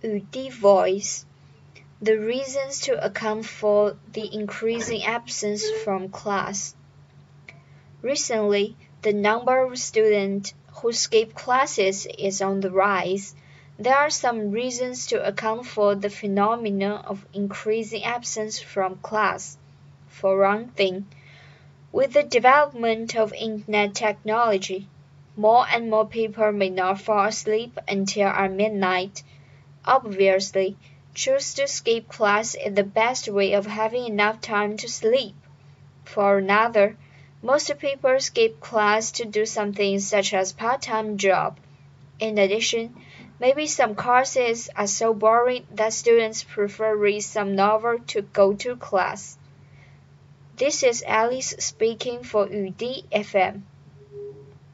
语滴 Voice The reasons to account for the increasing absence from class. Recently, the number of students who skip classes is on the rise. There are some reasons to account for the phenomenon of increasing absence from class. For one thing, with the development of internet technology, more and more people may not fall asleep until at midnight. Obviously, choose to skip class is the best way of having enough time to sleep. For another, most people skip class to do something such as part-time job. In addition, maybe some courses are so boring that students prefer read some novel to go to class. This is Alice speaking for 语滴 FM.